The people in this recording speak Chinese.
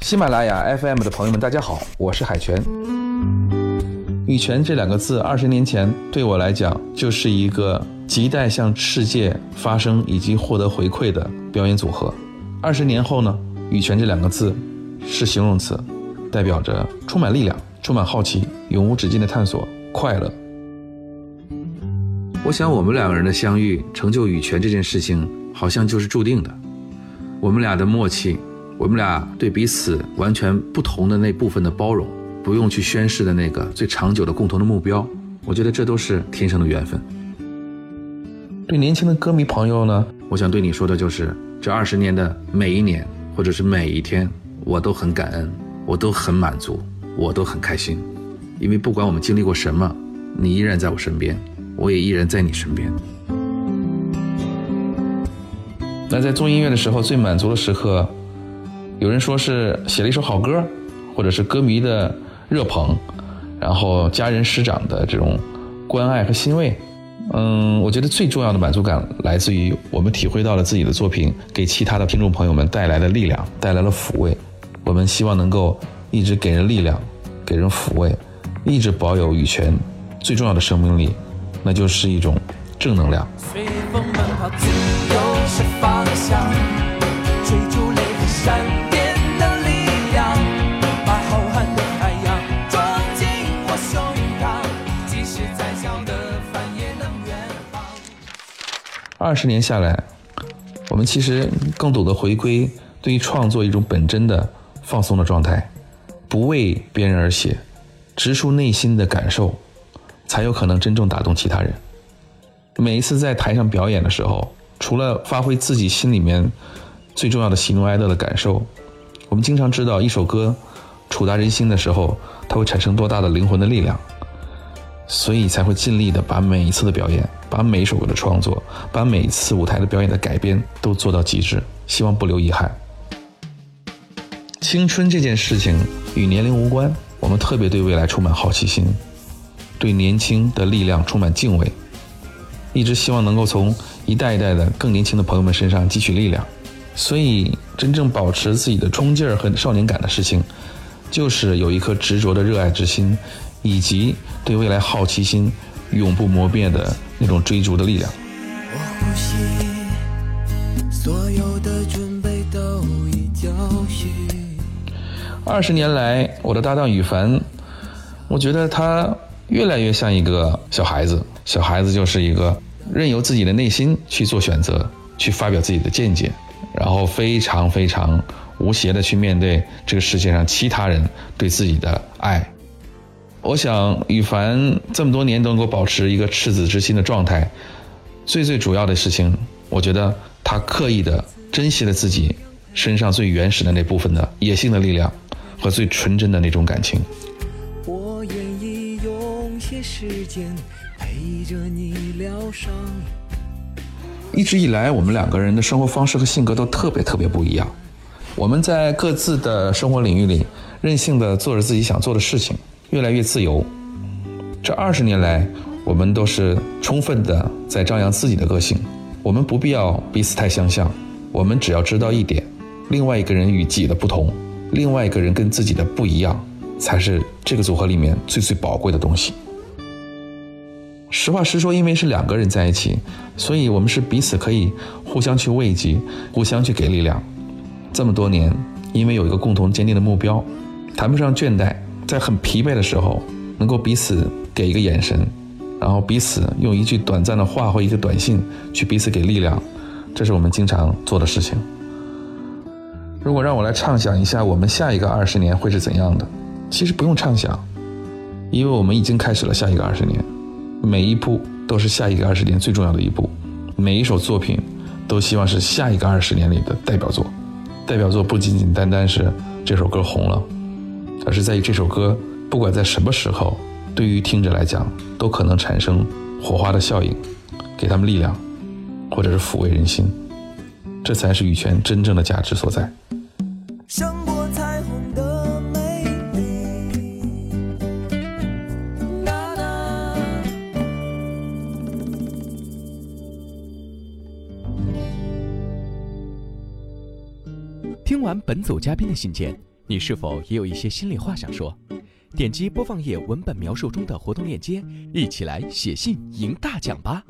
喜马拉雅 FM 的朋友们，大家好，我是海泉。羽泉这两个字，二十年前对我来讲，就是一个亟待向世界发声以及获得回馈的表演组合。二十年后呢，羽泉这两个字是形容词，代表着充满力量、充满好奇、永无止境的探索、快乐。我想，我们两个人的相遇，成就羽泉这件事情，好像就是注定的。我们俩的默契。我们俩对彼此完全不同的那部分的包容，不用去宣誓的那个最长久的共同的目标，我觉得这都是天生的缘分。对年轻的歌迷朋友呢，我想对你说的就是，这二十年的每一年，或者是每一天，我都很感恩，我都很满足，我都很开心，因为不管我们经历过什么，你依然在我身边，我也依然在你身边。那在做音乐的时候，最满足的时刻。有人说是写了一首好歌，或者是歌迷的热捧，然后家人师长的这种关爱和欣慰。嗯，我觉得最重要的满足感来自于我们体会到了自己的作品给其他的听众朋友们带来的力量，带来了抚慰。我们希望能够一直给人力量，给人抚慰，一直保有羽泉最重要的生命力，那就是一种正能量。随风奔跑，自由二十年下来，我们其实更懂得回归对于创作一种本真的放松的状态，不为别人而写，直抒内心的感受，才有可能真正打动其他人。每一次在台上表演的时候，除了发挥自己心里面最重要的喜怒哀乐的感受，我们经常知道一首歌触达人心的时候，它会产生多大的灵魂的力量。所以才会尽力的把每一次的表演，把每一首歌的创作，把每一次舞台的表演的改编都做到极致，希望不留遗憾。青春这件事情与年龄无关，我们特别对未来充满好奇心，对年轻的力量充满敬畏，一直希望能够从一代一代的更年轻的朋友们身上汲取力量。所以，真正保持自己的冲劲儿和少年感的事情，就是有一颗执着的热爱之心。以及对未来好奇心永不磨灭的那种追逐的力量。二十年来，我的搭档羽凡，我觉得他越来越像一个小孩子。小孩子就是一个任由自己的内心去做选择，去发表自己的见解，然后非常非常无邪的去面对这个世界上其他人对自己的爱。我想羽凡这么多年都能够保持一个赤子之心的状态，最最主要的事情，我觉得他刻意的珍惜了自己身上最原始的那部分的野性的力量和最纯真的那种感情。我愿意用些时间陪着你疗伤。一直以来，我们两个人的生活方式和性格都特别特别不一样。我们在各自的生活领域里，任性的做着自己想做的事情。越来越自由。这二十年来，我们都是充分的在张扬自己的个性。我们不必要彼此太相像，我们只要知道一点：另外一个人与自己的不同，另外一个人跟自己的不一样，才是这个组合里面最最宝贵的东西。实话实说，因为是两个人在一起，所以我们是彼此可以互相去慰藉，互相去给力量。这么多年，因为有一个共同坚定的目标，谈不上倦怠。在很疲惫的时候，能够彼此给一个眼神，然后彼此用一句短暂的话或一个短信去彼此给力量，这是我们经常做的事情。如果让我来畅想一下我们下一个二十年会是怎样的，其实不用畅想，因为我们已经开始了下一个二十年，每一步都是下一个二十年最重要的一步，每一首作品都希望是下一个二十年里的代表作。代表作不仅仅单单是这首歌红了。而是在于这首歌，不管在什么时候，对于听者来讲，都可能产生火花的效应，给他们力量，或者是抚慰人心，这才是羽泉真正的价值所在。听完本组嘉宾的信件。你是否也有一些心里话想说？点击播放页文本描述中的活动链接，一起来写信赢大奖吧！